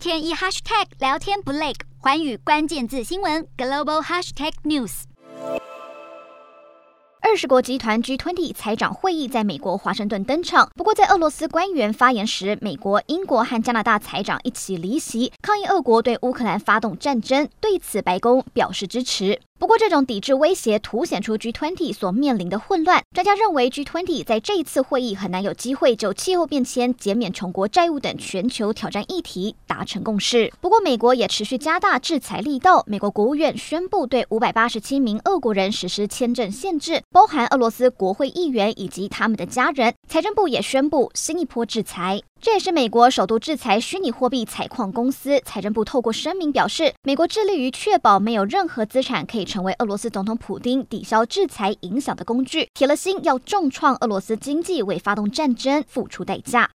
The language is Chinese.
天一 hashtag 聊天不累，环宇关键字新闻 global hashtag news。二十国集团 G20 财长会议在美国华盛顿登场，不过在俄罗斯官员发言时，美国、英国和加拿大财长一起离席，抗议俄国对乌克兰发动战争。对此，白宫表示支持。不过，这种抵制威胁凸显出 G20 所面临的混乱。专家认为，G20 在这一次会议很难有机会就气候变迁、减免穷国债务等全球挑战议题达成共识。不过，美国也持续加大制裁力道。美国国务院宣布对五百八十七名俄国人实施签证限制，包含俄罗斯国会议员以及他们的家人。财政部也宣布新一波制裁。这也是美国首度制裁虚拟货币采矿公司。财政部透过声明表示，美国致力于确保没有任何资产可以成为俄罗斯总统普京抵消制裁影响的工具，铁了心要重创俄罗斯经济，为发动战争付出代价。